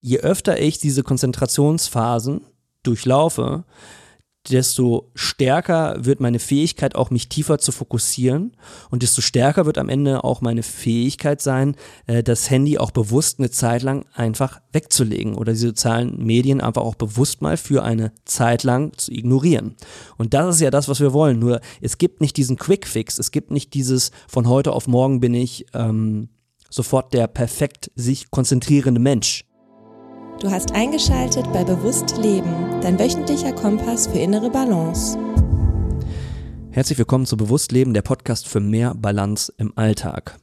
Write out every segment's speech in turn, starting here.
je öfter ich diese Konzentrationsphasen durchlaufe, desto stärker wird meine Fähigkeit auch mich tiefer zu fokussieren und desto stärker wird am Ende auch meine Fähigkeit sein, äh, das Handy auch bewusst eine Zeit lang einfach wegzulegen oder die sozialen Medien einfach auch bewusst mal für eine Zeit lang zu ignorieren. Und das ist ja das, was wir wollen. Nur es gibt nicht diesen Quick Fix, es gibt nicht dieses von heute auf morgen bin ich ähm, sofort der perfekt sich konzentrierende Mensch. Du hast eingeschaltet bei Bewusst Leben, dein wöchentlicher Kompass für innere Balance. Herzlich willkommen zu Bewusst Leben, der Podcast für mehr Balance im Alltag.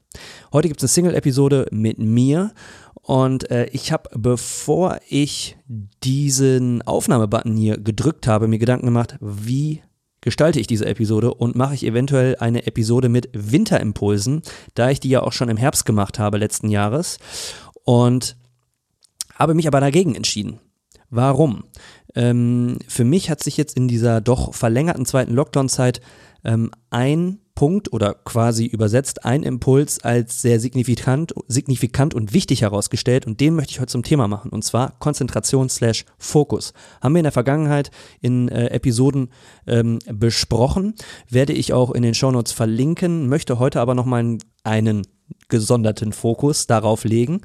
Heute gibt es eine Single-Episode mit mir und äh, ich habe, bevor ich diesen Aufnahmebutton hier gedrückt habe, mir Gedanken gemacht, wie gestalte ich diese Episode und mache ich eventuell eine Episode mit Winterimpulsen, da ich die ja auch schon im Herbst gemacht habe letzten Jahres. Und habe mich aber dagegen entschieden. Warum? Ähm, für mich hat sich jetzt in dieser doch verlängerten zweiten Lockdown-Zeit ähm, ein Punkt oder quasi übersetzt ein Impuls als sehr signifikant, signifikant und wichtig herausgestellt und den möchte ich heute zum Thema machen und zwar Konzentration slash Fokus. Haben wir in der Vergangenheit in äh, Episoden ähm, besprochen, werde ich auch in den Shownotes verlinken, möchte heute aber nochmal einen, gesonderten Fokus darauf legen,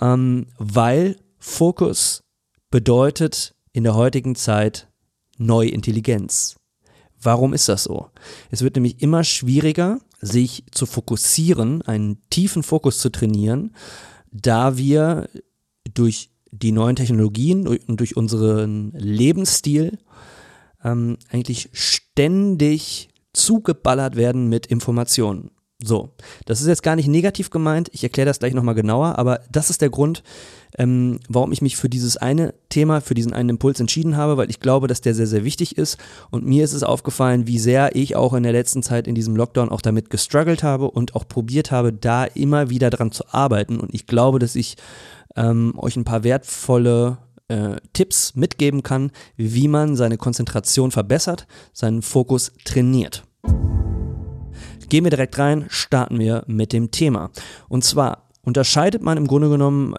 ähm, weil Fokus bedeutet in der heutigen Zeit Neuintelligenz. Warum ist das so? Es wird nämlich immer schwieriger, sich zu fokussieren, einen tiefen Fokus zu trainieren, da wir durch die neuen Technologien und durch unseren Lebensstil ähm, eigentlich ständig zugeballert werden mit Informationen. So, das ist jetzt gar nicht negativ gemeint, ich erkläre das gleich nochmal genauer, aber das ist der Grund, ähm, warum ich mich für dieses eine Thema, für diesen einen Impuls entschieden habe, weil ich glaube, dass der sehr, sehr wichtig ist. Und mir ist es aufgefallen, wie sehr ich auch in der letzten Zeit in diesem Lockdown auch damit gestruggelt habe und auch probiert habe, da immer wieder dran zu arbeiten. Und ich glaube, dass ich ähm, euch ein paar wertvolle äh, Tipps mitgeben kann, wie man seine Konzentration verbessert, seinen Fokus trainiert. Gehen wir direkt rein, starten wir mit dem Thema. Und zwar unterscheidet man im Grunde genommen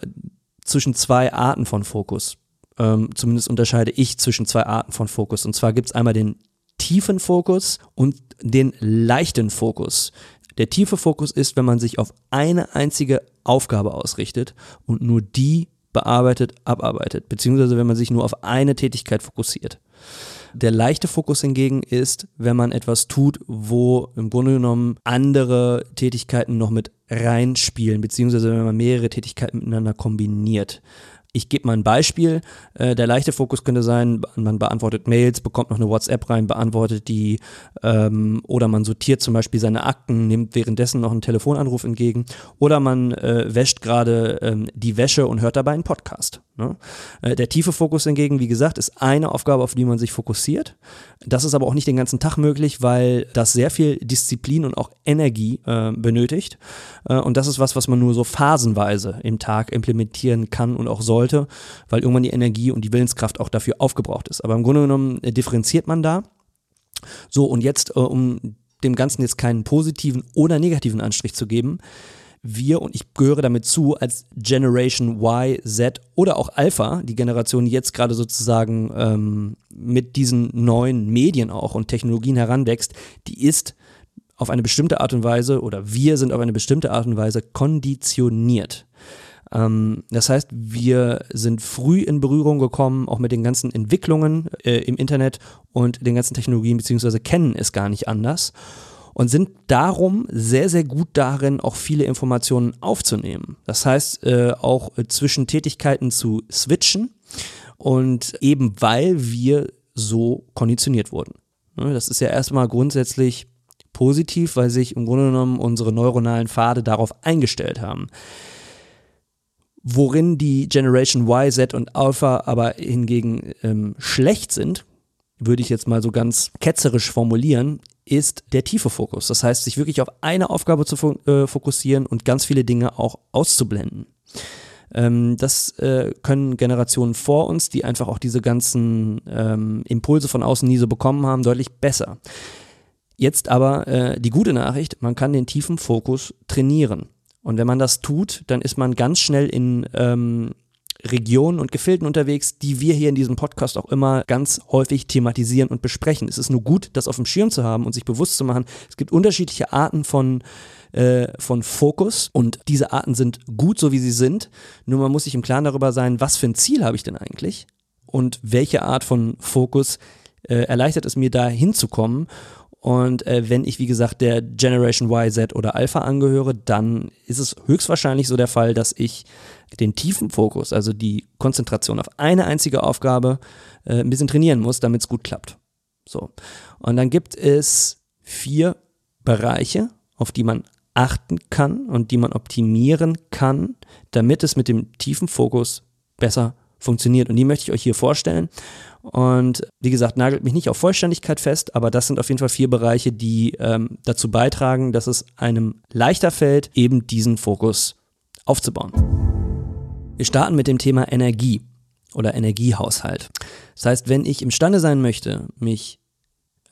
zwischen zwei Arten von Fokus. Ähm, zumindest unterscheide ich zwischen zwei Arten von Fokus. Und zwar gibt es einmal den tiefen Fokus und den leichten Fokus. Der tiefe Fokus ist, wenn man sich auf eine einzige Aufgabe ausrichtet und nur die bearbeitet, abarbeitet, beziehungsweise wenn man sich nur auf eine Tätigkeit fokussiert. Der leichte Fokus hingegen ist, wenn man etwas tut, wo im Grunde genommen andere Tätigkeiten noch mit reinspielen, beziehungsweise wenn man mehrere Tätigkeiten miteinander kombiniert. Ich gebe mal ein Beispiel. Äh, der leichte Fokus könnte sein, man beantwortet Mails, bekommt noch eine WhatsApp rein, beantwortet die ähm, oder man sortiert zum Beispiel seine Akten, nimmt währenddessen noch einen Telefonanruf entgegen oder man äh, wäscht gerade ähm, die Wäsche und hört dabei einen Podcast. Ne? Äh, der tiefe Fokus hingegen, wie gesagt, ist eine Aufgabe, auf die man sich fokussiert. Das ist aber auch nicht den ganzen Tag möglich, weil das sehr viel Disziplin und auch Energie äh, benötigt. Äh, und das ist was, was man nur so phasenweise im Tag implementieren kann und auch sollte, weil irgendwann die Energie und die Willenskraft auch dafür aufgebraucht ist. Aber im Grunde genommen äh, differenziert man da. So, und jetzt, äh, um dem Ganzen jetzt keinen positiven oder negativen Anstrich zu geben, wir, und ich gehöre damit zu, als Generation Y, Z oder auch Alpha, die Generation, die jetzt gerade sozusagen ähm, mit diesen neuen Medien auch und Technologien heranwächst, die ist auf eine bestimmte Art und Weise oder wir sind auf eine bestimmte Art und Weise konditioniert. Ähm, das heißt, wir sind früh in Berührung gekommen, auch mit den ganzen Entwicklungen äh, im Internet und den ganzen Technologien, beziehungsweise kennen es gar nicht anders und sind darum sehr, sehr gut darin, auch viele Informationen aufzunehmen. Das heißt, äh, auch äh, zwischen Tätigkeiten zu switchen und eben weil wir so konditioniert wurden. Ne, das ist ja erstmal grundsätzlich positiv, weil sich im Grunde genommen unsere neuronalen Pfade darauf eingestellt haben. Worin die Generation Y, Z und Alpha aber hingegen ähm, schlecht sind, würde ich jetzt mal so ganz ketzerisch formulieren, ist der tiefe Fokus. Das heißt, sich wirklich auf eine Aufgabe zu äh, fokussieren und ganz viele Dinge auch auszublenden. Ähm, das äh, können Generationen vor uns, die einfach auch diese ganzen ähm, Impulse von außen nie so bekommen haben, deutlich besser. Jetzt aber äh, die gute Nachricht, man kann den tiefen Fokus trainieren. Und wenn man das tut, dann ist man ganz schnell in ähm, Regionen und Gefilden unterwegs, die wir hier in diesem Podcast auch immer ganz häufig thematisieren und besprechen. Es ist nur gut, das auf dem Schirm zu haben und sich bewusst zu machen, es gibt unterschiedliche Arten von äh, von Fokus und diese Arten sind gut, so wie sie sind. Nur man muss sich im Klaren darüber sein, was für ein Ziel habe ich denn eigentlich und welche Art von Fokus äh, erleichtert es mir da hinzukommen und äh, wenn ich, wie gesagt, der Generation Y, Z oder Alpha angehöre, dann ist es höchstwahrscheinlich so der Fall, dass ich den tiefen Fokus, also die Konzentration auf eine einzige Aufgabe, äh, ein bisschen trainieren muss, damit es gut klappt. So. Und dann gibt es vier Bereiche, auf die man achten kann und die man optimieren kann, damit es mit dem tiefen Fokus besser funktioniert. Und die möchte ich euch hier vorstellen. Und wie gesagt, nagelt mich nicht auf Vollständigkeit fest, aber das sind auf jeden Fall vier Bereiche, die ähm, dazu beitragen, dass es einem leichter fällt, eben diesen Fokus aufzubauen. Wir starten mit dem Thema Energie oder Energiehaushalt. Das heißt, wenn ich imstande sein möchte, mich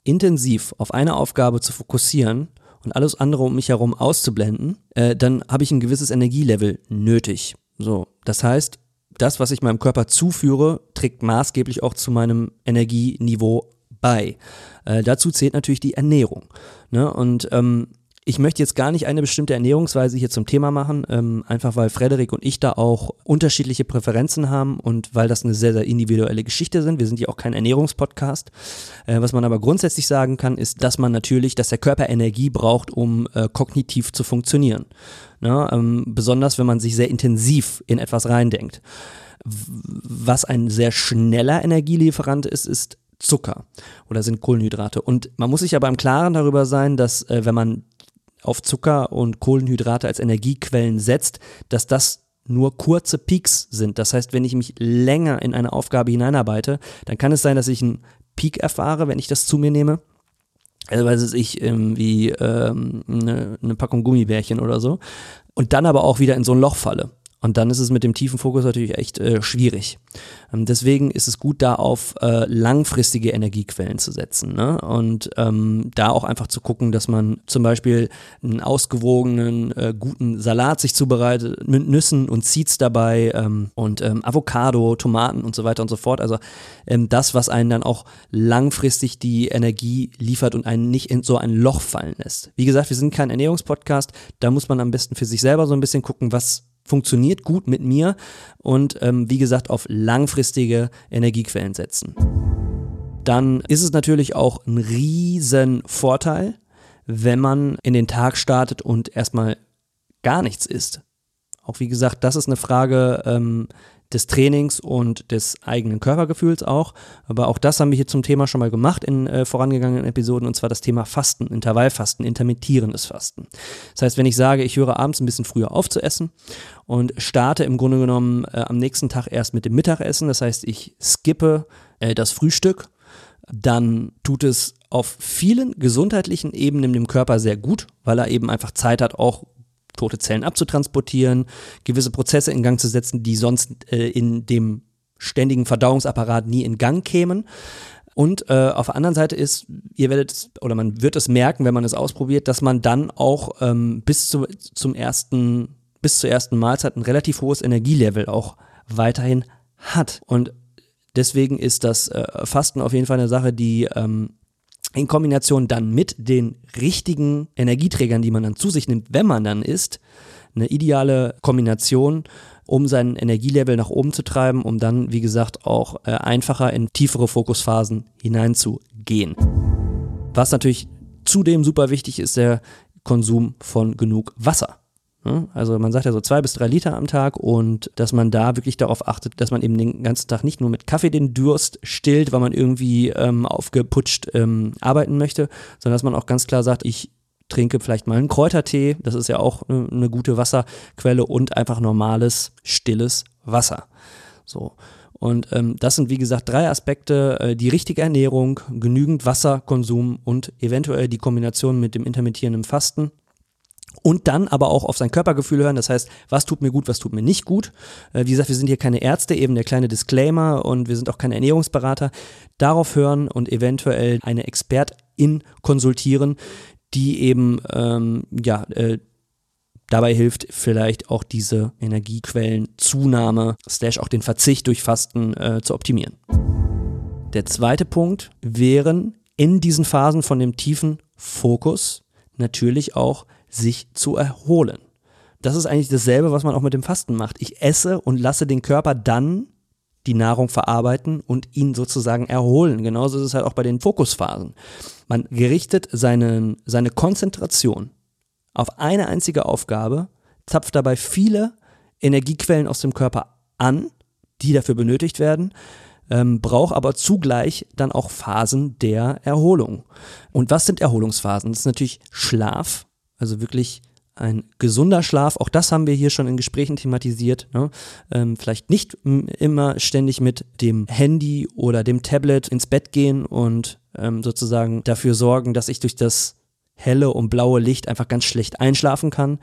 intensiv auf eine Aufgabe zu fokussieren und alles andere um mich herum auszublenden, äh, dann habe ich ein gewisses Energielevel nötig. So, das heißt, das, was ich meinem Körper zuführe, trägt maßgeblich auch zu meinem Energieniveau bei. Äh, dazu zählt natürlich die Ernährung. Ne? Und ähm, ich möchte jetzt gar nicht eine bestimmte Ernährungsweise hier zum Thema machen, ähm, einfach weil Frederik und ich da auch unterschiedliche Präferenzen haben und weil das eine sehr, sehr individuelle Geschichte sind. Wir sind ja auch kein Ernährungspodcast. Äh, was man aber grundsätzlich sagen kann, ist, dass man natürlich, dass der Körper Energie braucht, um äh, kognitiv zu funktionieren. Ne? Ähm, besonders wenn man sich sehr intensiv in etwas reindenkt. Was ein sehr schneller Energielieferant ist, ist Zucker oder sind Kohlenhydrate. Und man muss sich aber im Klaren darüber sein, dass äh, wenn man auf Zucker und Kohlenhydrate als Energiequellen setzt, dass das nur kurze Peaks sind. Das heißt, wenn ich mich länger in eine Aufgabe hineinarbeite, dann kann es sein, dass ich einen Peak erfahre, wenn ich das zu mir nehme. Also weiß ich, irgendwie ähm, eine, eine Packung Gummibärchen oder so. Und dann aber auch wieder in so ein Loch falle. Und dann ist es mit dem tiefen Fokus natürlich echt äh, schwierig. Ähm, deswegen ist es gut, da auf äh, langfristige Energiequellen zu setzen. Ne? Und ähm, da auch einfach zu gucken, dass man zum Beispiel einen ausgewogenen, äh, guten Salat sich zubereitet, mit Nüssen und Seeds dabei ähm, und ähm, Avocado, Tomaten und so weiter und so fort. Also ähm, das, was einen dann auch langfristig die Energie liefert und einen nicht in so ein Loch fallen lässt. Wie gesagt, wir sind kein Ernährungspodcast. Da muss man am besten für sich selber so ein bisschen gucken, was funktioniert gut mit mir und ähm, wie gesagt auf langfristige Energiequellen setzen. Dann ist es natürlich auch ein riesen Vorteil, wenn man in den Tag startet und erstmal gar nichts isst. Auch wie gesagt, das ist eine Frage ähm, des Trainings und des eigenen Körpergefühls auch. Aber auch das haben wir hier zum Thema schon mal gemacht in äh, vorangegangenen Episoden und zwar das Thema Fasten, Intervallfasten, intermittierendes Fasten. Das heißt, wenn ich sage, ich höre abends ein bisschen früher auf zu essen und starte im Grunde genommen äh, am nächsten Tag erst mit dem Mittagessen, das heißt, ich skippe äh, das Frühstück, dann tut es auf vielen gesundheitlichen Ebenen dem Körper sehr gut, weil er eben einfach Zeit hat, auch tote Zellen abzutransportieren, gewisse Prozesse in Gang zu setzen, die sonst äh, in dem ständigen Verdauungsapparat nie in Gang kämen. Und äh, auf der anderen Seite ist, ihr werdet es, oder man wird es merken, wenn man es ausprobiert, dass man dann auch ähm, bis zu, zum ersten, bis zur ersten Mahlzeit ein relativ hohes Energielevel auch weiterhin hat. Und deswegen ist das äh, Fasten auf jeden Fall eine Sache, die ähm, in Kombination dann mit den richtigen Energieträgern, die man dann zu sich nimmt, wenn man dann isst, eine ideale Kombination, um sein Energielevel nach oben zu treiben, um dann, wie gesagt, auch äh, einfacher in tiefere Fokusphasen hineinzugehen. Was natürlich zudem super wichtig ist, der Konsum von genug Wasser. Ne? Also man sagt ja so zwei bis drei Liter am Tag und dass man da wirklich darauf achtet, dass man eben den ganzen Tag nicht nur mit Kaffee den Durst stillt, weil man irgendwie ähm, aufgeputscht ähm, arbeiten möchte, sondern dass man auch ganz klar sagt, ich trinke vielleicht mal einen Kräutertee, das ist ja auch eine, eine gute Wasserquelle und einfach normales, stilles Wasser. So. Und ähm, das sind, wie gesagt, drei Aspekte, äh, die richtige Ernährung, genügend Wasserkonsum und eventuell die Kombination mit dem intermittierenden Fasten und dann aber auch auf sein Körpergefühl hören. Das heißt, was tut mir gut, was tut mir nicht gut. Äh, wie gesagt, wir sind hier keine Ärzte, eben der kleine Disclaimer und wir sind auch keine Ernährungsberater. Darauf hören und eventuell eine Expertin konsultieren, die eben ähm, ja äh, dabei hilft vielleicht auch diese Energiequellenzunahme, slash auch den Verzicht durch Fasten äh, zu optimieren. Der zweite Punkt wären in diesen Phasen von dem tiefen Fokus natürlich auch sich zu erholen. Das ist eigentlich dasselbe, was man auch mit dem Fasten macht. Ich esse und lasse den Körper dann die Nahrung verarbeiten und ihn sozusagen erholen. Genauso ist es halt auch bei den Fokusphasen. Man gerichtet seinen, seine Konzentration auf eine einzige Aufgabe, zapft dabei viele Energiequellen aus dem Körper an, die dafür benötigt werden, ähm, braucht aber zugleich dann auch Phasen der Erholung. Und was sind Erholungsphasen? Das ist natürlich Schlaf, also wirklich ein gesunder Schlaf, auch das haben wir hier schon in Gesprächen thematisiert. Ne? Ähm, vielleicht nicht immer ständig mit dem Handy oder dem Tablet ins Bett gehen und ähm, sozusagen dafür sorgen, dass ich durch das helle und blaue Licht einfach ganz schlecht einschlafen kann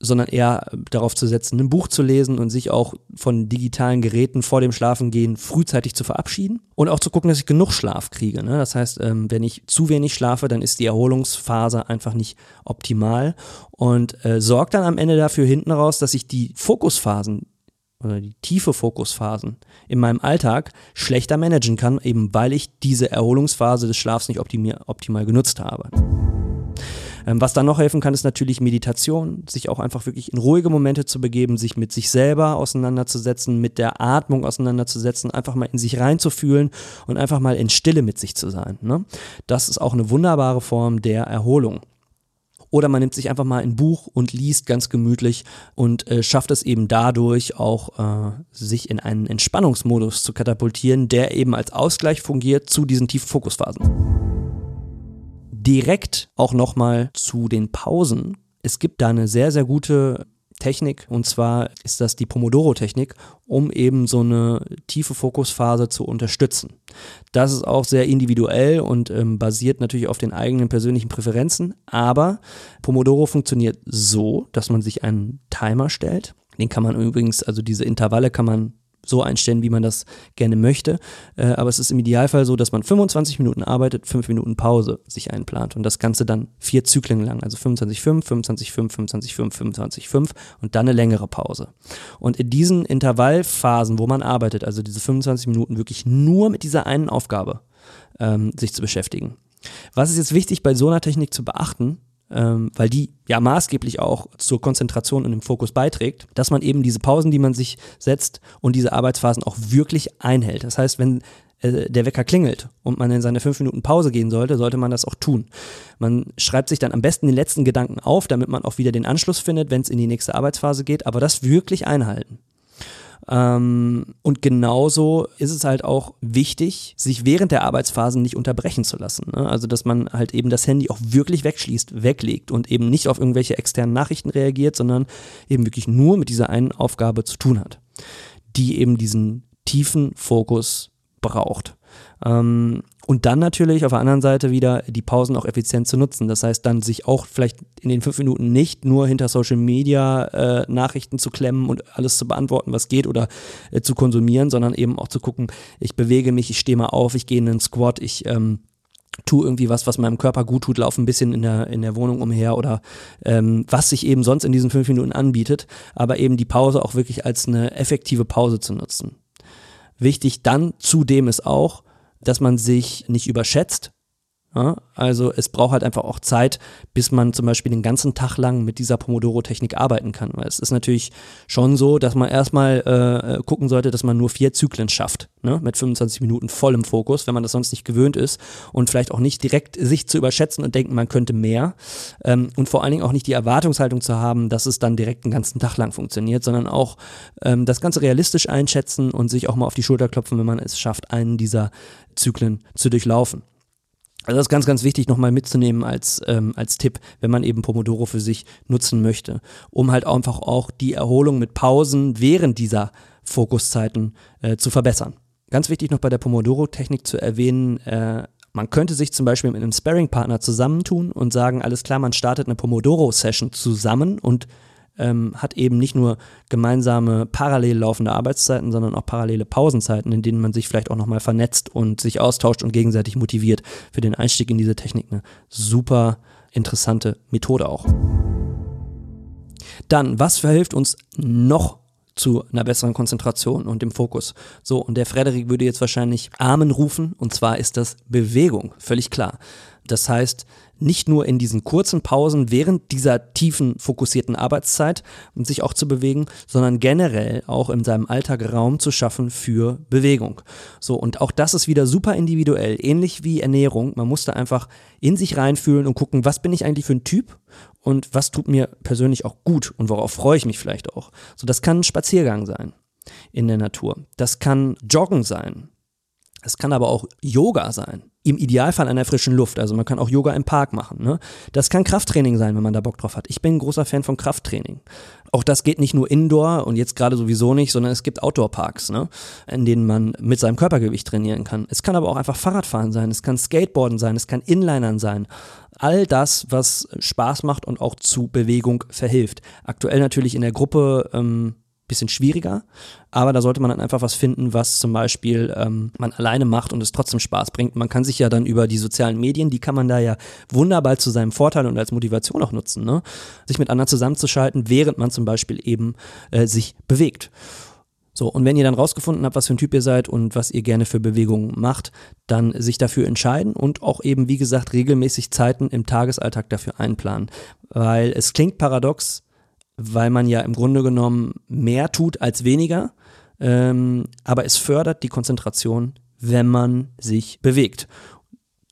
sondern eher darauf zu setzen, ein Buch zu lesen und sich auch von digitalen Geräten vor dem Schlafengehen frühzeitig zu verabschieden und auch zu gucken, dass ich genug Schlaf kriege. Ne? Das heißt, ähm, wenn ich zu wenig schlafe, dann ist die Erholungsphase einfach nicht optimal und äh, sorgt dann am Ende dafür hinten raus, dass ich die Fokusphasen oder die tiefe Fokusphasen in meinem Alltag schlechter managen kann, eben weil ich diese Erholungsphase des Schlafs nicht optimal genutzt habe. Ähm, was dann noch helfen kann, ist natürlich Meditation, sich auch einfach wirklich in ruhige Momente zu begeben, sich mit sich selber auseinanderzusetzen, mit der Atmung auseinanderzusetzen, einfach mal in sich reinzufühlen und einfach mal in Stille mit sich zu sein. Ne? Das ist auch eine wunderbare Form der Erholung. Oder man nimmt sich einfach mal ein Buch und liest ganz gemütlich und äh, schafft es eben dadurch auch, äh, sich in einen Entspannungsmodus zu katapultieren, der eben als Ausgleich fungiert zu diesen tiefen Fokusphasen direkt auch nochmal zu den Pausen. Es gibt da eine sehr, sehr gute Technik und zwar ist das die Pomodoro-Technik, um eben so eine tiefe Fokusphase zu unterstützen. Das ist auch sehr individuell und ähm, basiert natürlich auf den eigenen persönlichen Präferenzen, aber Pomodoro funktioniert so, dass man sich einen Timer stellt. Den kann man übrigens, also diese Intervalle kann man so einstellen, wie man das gerne möchte. Äh, aber es ist im Idealfall so, dass man 25 Minuten arbeitet, 5 Minuten Pause sich einplant und das Ganze dann vier Zyklen lang, also 25,5, 25,5, 25,5, 25,5 und dann eine längere Pause. Und in diesen Intervallphasen, wo man arbeitet, also diese 25 Minuten wirklich nur mit dieser einen Aufgabe ähm, sich zu beschäftigen. Was ist jetzt wichtig bei so einer Technik zu beachten? Ähm, weil die ja maßgeblich auch zur Konzentration und dem Fokus beiträgt, dass man eben diese Pausen, die man sich setzt und diese Arbeitsphasen auch wirklich einhält. Das heißt, wenn äh, der Wecker klingelt und man in seine fünf Minuten Pause gehen sollte, sollte man das auch tun. Man schreibt sich dann am besten den letzten Gedanken auf, damit man auch wieder den Anschluss findet, wenn es in die nächste Arbeitsphase geht, aber das wirklich einhalten. Ähm, und genauso ist es halt auch wichtig, sich während der Arbeitsphasen nicht unterbrechen zu lassen. Ne? Also, dass man halt eben das Handy auch wirklich wegschließt, weglegt und eben nicht auf irgendwelche externen Nachrichten reagiert, sondern eben wirklich nur mit dieser einen Aufgabe zu tun hat, die eben diesen tiefen Fokus braucht. Ähm, und dann natürlich auf der anderen Seite wieder die Pausen auch effizient zu nutzen. Das heißt, dann sich auch vielleicht in den fünf Minuten nicht nur hinter Social Media äh, Nachrichten zu klemmen und alles zu beantworten, was geht oder äh, zu konsumieren, sondern eben auch zu gucken, ich bewege mich, ich stehe mal auf, ich gehe in einen Squat, ich ähm, tue irgendwie was, was meinem Körper gut tut, laufe ein bisschen in der, in der Wohnung umher oder ähm, was sich eben sonst in diesen fünf Minuten anbietet, aber eben die Pause auch wirklich als eine effektive Pause zu nutzen. Wichtig dann zudem ist auch, dass man sich nicht überschätzt. Ja, also es braucht halt einfach auch Zeit, bis man zum Beispiel den ganzen Tag lang mit dieser Pomodoro-Technik arbeiten kann. Weil es ist natürlich schon so, dass man erstmal äh, gucken sollte, dass man nur vier Zyklen schafft, ne? mit 25 Minuten vollem Fokus, wenn man das sonst nicht gewöhnt ist und vielleicht auch nicht direkt sich zu überschätzen und denken, man könnte mehr ähm, und vor allen Dingen auch nicht die Erwartungshaltung zu haben, dass es dann direkt den ganzen Tag lang funktioniert, sondern auch ähm, das Ganze realistisch einschätzen und sich auch mal auf die Schulter klopfen, wenn man es schafft, einen dieser Zyklen zu durchlaufen. Also das ist ganz, ganz wichtig nochmal mitzunehmen als, ähm, als Tipp, wenn man eben Pomodoro für sich nutzen möchte, um halt einfach auch die Erholung mit Pausen während dieser Fokuszeiten äh, zu verbessern. Ganz wichtig noch bei der Pomodoro-Technik zu erwähnen, äh, man könnte sich zum Beispiel mit einem Sparring-Partner zusammentun und sagen, alles klar, man startet eine Pomodoro-Session zusammen und ähm, hat eben nicht nur gemeinsame parallel laufende Arbeitszeiten, sondern auch parallele Pausenzeiten, in denen man sich vielleicht auch nochmal vernetzt und sich austauscht und gegenseitig motiviert für den Einstieg in diese Technik. Eine super interessante Methode auch. Dann, was verhilft uns noch zu einer besseren Konzentration und dem Fokus. So, und der Frederik würde jetzt wahrscheinlich Amen rufen, und zwar ist das Bewegung, völlig klar. Das heißt, nicht nur in diesen kurzen Pausen während dieser tiefen, fokussierten Arbeitszeit um sich auch zu bewegen, sondern generell auch in seinem Alltag Raum zu schaffen für Bewegung. So, und auch das ist wieder super individuell, ähnlich wie Ernährung. Man muss da einfach in sich reinfühlen und gucken, was bin ich eigentlich für ein Typ und was tut mir persönlich auch gut und worauf freue ich mich vielleicht auch. So, das kann ein Spaziergang sein in der Natur. Das kann Joggen sein. Es kann aber auch Yoga sein im Idealfall an der frischen Luft. Also man kann auch Yoga im Park machen. Ne? Das kann Krafttraining sein, wenn man da Bock drauf hat. Ich bin ein großer Fan von Krafttraining. Auch das geht nicht nur Indoor und jetzt gerade sowieso nicht, sondern es gibt Outdoor-Parks, ne? in denen man mit seinem Körpergewicht trainieren kann. Es kann aber auch einfach Fahrradfahren sein, es kann Skateboarden sein, es kann Inlinern sein. All das, was Spaß macht und auch zu Bewegung verhilft. Aktuell natürlich in der Gruppe ähm, bisschen schwieriger, aber da sollte man dann einfach was finden, was zum Beispiel ähm, man alleine macht und es trotzdem Spaß bringt. Man kann sich ja dann über die sozialen Medien, die kann man da ja wunderbar zu seinem Vorteil und als Motivation auch nutzen, ne? sich mit anderen zusammenzuschalten, während man zum Beispiel eben äh, sich bewegt. So, und wenn ihr dann rausgefunden habt, was für ein Typ ihr seid und was ihr gerne für Bewegungen macht, dann sich dafür entscheiden und auch eben, wie gesagt, regelmäßig Zeiten im Tagesalltag dafür einplanen. Weil es klingt paradox, weil man ja im Grunde genommen mehr tut als weniger. Ähm, aber es fördert die Konzentration, wenn man sich bewegt.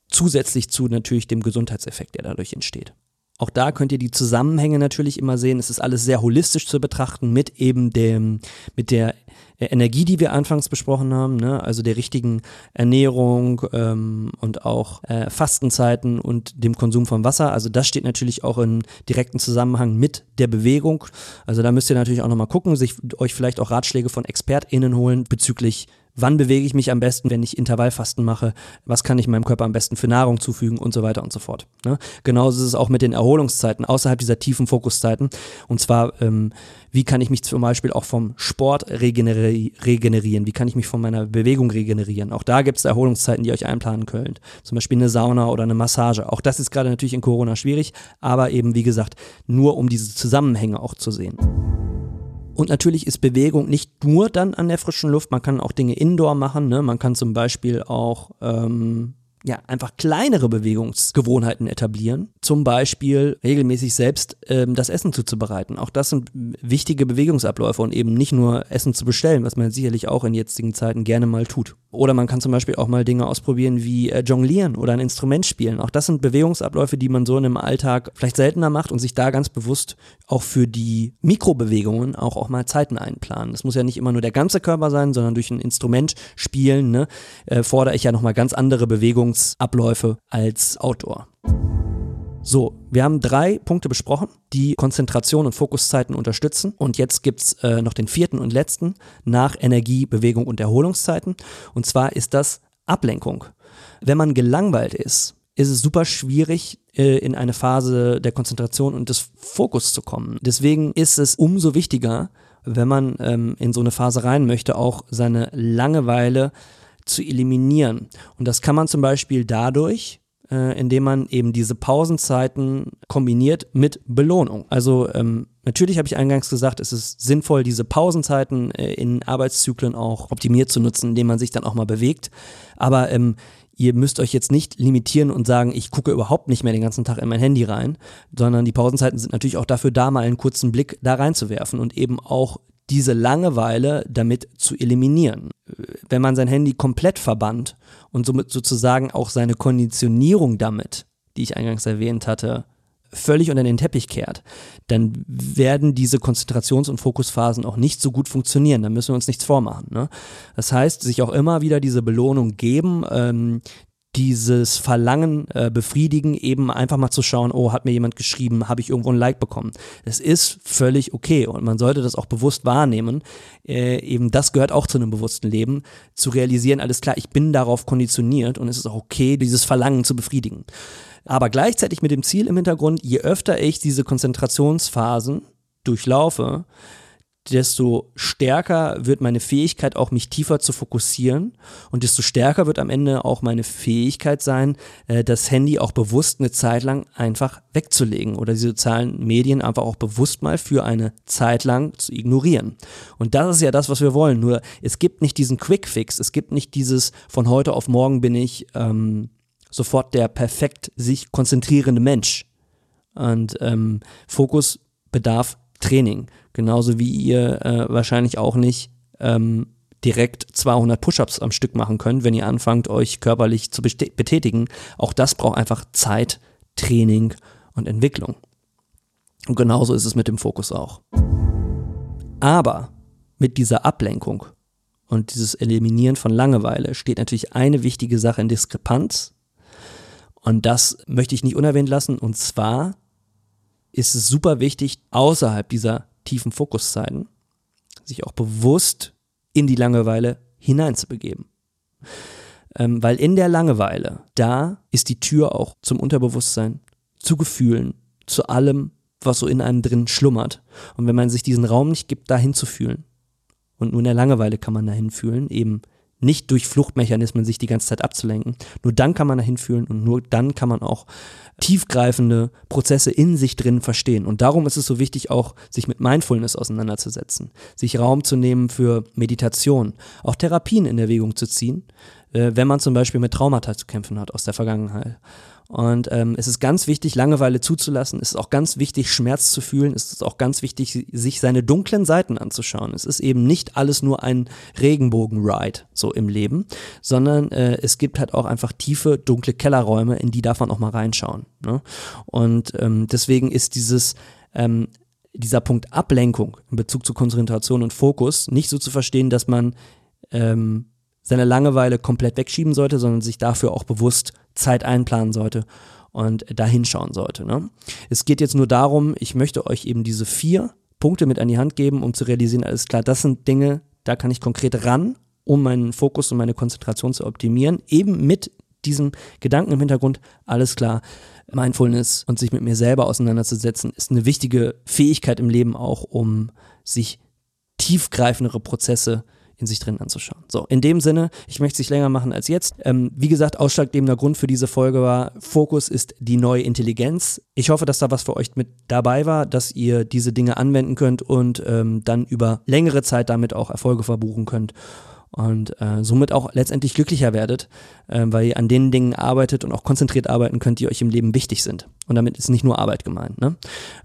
Zusätzlich zu natürlich dem Gesundheitseffekt, der dadurch entsteht. Auch da könnt ihr die Zusammenhänge natürlich immer sehen. Es ist alles sehr holistisch zu betrachten mit eben dem, mit der Energie, die wir anfangs besprochen haben, ne? also der richtigen Ernährung ähm, und auch äh, Fastenzeiten und dem Konsum von Wasser. Also das steht natürlich auch in direkten Zusammenhang mit der Bewegung. Also da müsst ihr natürlich auch nochmal gucken, sich euch vielleicht auch Ratschläge von ExpertInnen holen bezüglich wann bewege ich mich am besten, wenn ich Intervallfasten mache, was kann ich meinem Körper am besten für Nahrung zufügen und so weiter und so fort. Ne? Genauso ist es auch mit den Erholungszeiten außerhalb dieser tiefen Fokuszeiten. Und zwar, ähm, wie kann ich mich zum Beispiel auch vom Sport regeneri regenerieren, wie kann ich mich von meiner Bewegung regenerieren. Auch da gibt es Erholungszeiten, die ihr euch einplanen könnt. Zum Beispiel eine Sauna oder eine Massage. Auch das ist gerade natürlich in Corona schwierig, aber eben, wie gesagt, nur um diese Zusammenhänge auch zu sehen. Und natürlich ist Bewegung nicht nur dann an der frischen Luft, man kann auch Dinge indoor machen. Ne? Man kann zum Beispiel auch ähm, ja, einfach kleinere Bewegungsgewohnheiten etablieren. Zum Beispiel regelmäßig selbst ähm, das Essen zuzubereiten. Auch das sind wichtige Bewegungsabläufe und eben nicht nur Essen zu bestellen, was man sicherlich auch in jetzigen Zeiten gerne mal tut. Oder man kann zum Beispiel auch mal Dinge ausprobieren wie äh, Jonglieren oder ein Instrument spielen. Auch das sind Bewegungsabläufe, die man so in einem Alltag vielleicht seltener macht und sich da ganz bewusst auch für die Mikrobewegungen auch, auch mal Zeiten einplanen. Das muss ja nicht immer nur der ganze Körper sein, sondern durch ein Instrument spielen, ne, äh, fordere ich ja nochmal ganz andere Bewegungsabläufe als Outdoor. So, wir haben drei Punkte besprochen, die Konzentration und Fokuszeiten unterstützen. Und jetzt gibt's äh, noch den vierten und letzten nach Energie, Bewegung und Erholungszeiten. Und zwar ist das Ablenkung. Wenn man gelangweilt ist, ist es super schwierig, äh, in eine Phase der Konzentration und des Fokus zu kommen. Deswegen ist es umso wichtiger, wenn man ähm, in so eine Phase rein möchte, auch seine Langeweile zu eliminieren. Und das kann man zum Beispiel dadurch, äh, indem man eben diese Pausenzeiten kombiniert mit Belohnung. Also ähm, natürlich habe ich eingangs gesagt, es ist sinnvoll, diese Pausenzeiten äh, in Arbeitszyklen auch optimiert zu nutzen, indem man sich dann auch mal bewegt. Aber ähm, ihr müsst euch jetzt nicht limitieren und sagen, ich gucke überhaupt nicht mehr den ganzen Tag in mein Handy rein, sondern die Pausenzeiten sind natürlich auch dafür da, mal einen kurzen Blick da reinzuwerfen und eben auch diese Langeweile damit zu eliminieren. Wenn man sein Handy komplett verbannt und somit sozusagen auch seine Konditionierung damit, die ich eingangs erwähnt hatte, völlig unter den Teppich kehrt, dann werden diese Konzentrations- und Fokusphasen auch nicht so gut funktionieren. Da müssen wir uns nichts vormachen. Ne? Das heißt, sich auch immer wieder diese Belohnung geben, ähm, dieses Verlangen äh, befriedigen, eben einfach mal zu schauen, oh, hat mir jemand geschrieben, habe ich irgendwo ein Like bekommen. Es ist völlig okay und man sollte das auch bewusst wahrnehmen. Äh, eben das gehört auch zu einem bewussten Leben, zu realisieren, alles klar, ich bin darauf konditioniert und es ist auch okay, dieses Verlangen zu befriedigen. Aber gleichzeitig mit dem Ziel im Hintergrund, je öfter ich diese Konzentrationsphasen durchlaufe, desto stärker wird meine Fähigkeit auch, mich tiefer zu fokussieren und desto stärker wird am Ende auch meine Fähigkeit sein, äh, das Handy auch bewusst eine Zeit lang einfach wegzulegen oder die sozialen Medien einfach auch bewusst mal für eine Zeit lang zu ignorieren. Und das ist ja das, was wir wollen. Nur es gibt nicht diesen Quick-Fix, es gibt nicht dieses von heute auf morgen bin ich ähm, sofort der perfekt sich konzentrierende Mensch. Und ähm, Fokus bedarf Training. Genauso wie ihr äh, wahrscheinlich auch nicht ähm, direkt 200 Push-ups am Stück machen könnt, wenn ihr anfangt, euch körperlich zu betätigen. Auch das braucht einfach Zeit, Training und Entwicklung. Und genauso ist es mit dem Fokus auch. Aber mit dieser Ablenkung und dieses Eliminieren von Langeweile steht natürlich eine wichtige Sache in Diskrepanz. Und das möchte ich nicht unerwähnt lassen. Und zwar ist es super wichtig, außerhalb dieser tiefen Fokuszeiten sich auch bewusst in die Langeweile hineinzubegeben. Ähm, weil in der Langeweile, da ist die Tür auch zum Unterbewusstsein, zu Gefühlen, zu allem, was so in einem drin schlummert. Und wenn man sich diesen Raum nicht gibt, dahin zu fühlen, und nur in der Langeweile kann man dahin fühlen, eben nicht durch Fluchtmechanismen sich die ganze Zeit abzulenken. Nur dann kann man dahin fühlen und nur dann kann man auch tiefgreifende Prozesse in sich drin verstehen. Und darum ist es so wichtig, auch sich mit Mindfulness auseinanderzusetzen, sich Raum zu nehmen für Meditation, auch Therapien in Erwägung zu ziehen, äh, wenn man zum Beispiel mit Traumata zu kämpfen hat aus der Vergangenheit. Und ähm, es ist ganz wichtig, Langeweile zuzulassen. Es ist auch ganz wichtig, Schmerz zu fühlen. Es ist auch ganz wichtig, sich seine dunklen Seiten anzuschauen. Es ist eben nicht alles nur ein Regenbogen-Ride so im Leben, sondern äh, es gibt halt auch einfach tiefe, dunkle Kellerräume, in die darf man auch mal reinschauen. Ne? Und ähm, deswegen ist dieses ähm, dieser Punkt Ablenkung in Bezug zu Konzentration und Fokus nicht so zu verstehen, dass man ähm, seine Langeweile komplett wegschieben sollte, sondern sich dafür auch bewusst Zeit einplanen sollte und da hinschauen sollte. Ne? Es geht jetzt nur darum, ich möchte euch eben diese vier Punkte mit an die Hand geben, um zu realisieren, alles klar, das sind Dinge, da kann ich konkret ran, um meinen Fokus und meine Konzentration zu optimieren, eben mit diesem Gedanken im Hintergrund, alles klar, Mindfulness und sich mit mir selber auseinanderzusetzen, ist eine wichtige Fähigkeit im Leben auch, um sich tiefgreifendere Prozesse in sich drin anzuschauen. So, in dem Sinne, ich möchte es nicht länger machen als jetzt. Ähm, wie gesagt, ausschlaggebender Grund für diese Folge war, Fokus ist die neue Intelligenz. Ich hoffe, dass da was für euch mit dabei war, dass ihr diese Dinge anwenden könnt und ähm, dann über längere Zeit damit auch Erfolge verbuchen könnt und äh, somit auch letztendlich glücklicher werdet, äh, weil ihr an den Dingen arbeitet und auch konzentriert arbeiten könnt, die euch im Leben wichtig sind. Und damit ist nicht nur Arbeit gemeint. Ne?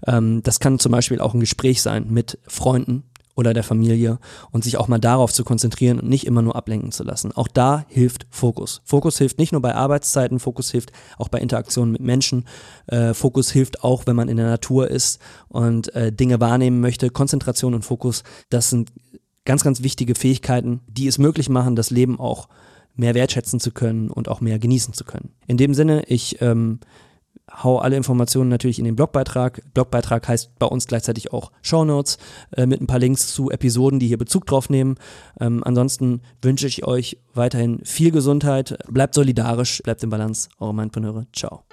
Ähm, das kann zum Beispiel auch ein Gespräch sein mit Freunden, oder der Familie und sich auch mal darauf zu konzentrieren und nicht immer nur ablenken zu lassen. Auch da hilft Fokus. Fokus hilft nicht nur bei Arbeitszeiten, Fokus hilft auch bei Interaktionen mit Menschen. Äh, Fokus hilft auch, wenn man in der Natur ist und äh, Dinge wahrnehmen möchte. Konzentration und Fokus, das sind ganz, ganz wichtige Fähigkeiten, die es möglich machen, das Leben auch mehr wertschätzen zu können und auch mehr genießen zu können. In dem Sinne, ich ähm, hau alle Informationen natürlich in den Blogbeitrag. Blogbeitrag heißt bei uns gleichzeitig auch Shownotes äh, mit ein paar Links zu Episoden, die hier Bezug drauf nehmen. Ähm, ansonsten wünsche ich euch weiterhin viel Gesundheit, bleibt solidarisch, bleibt im Balance. Eure Mindpreneure. Ciao.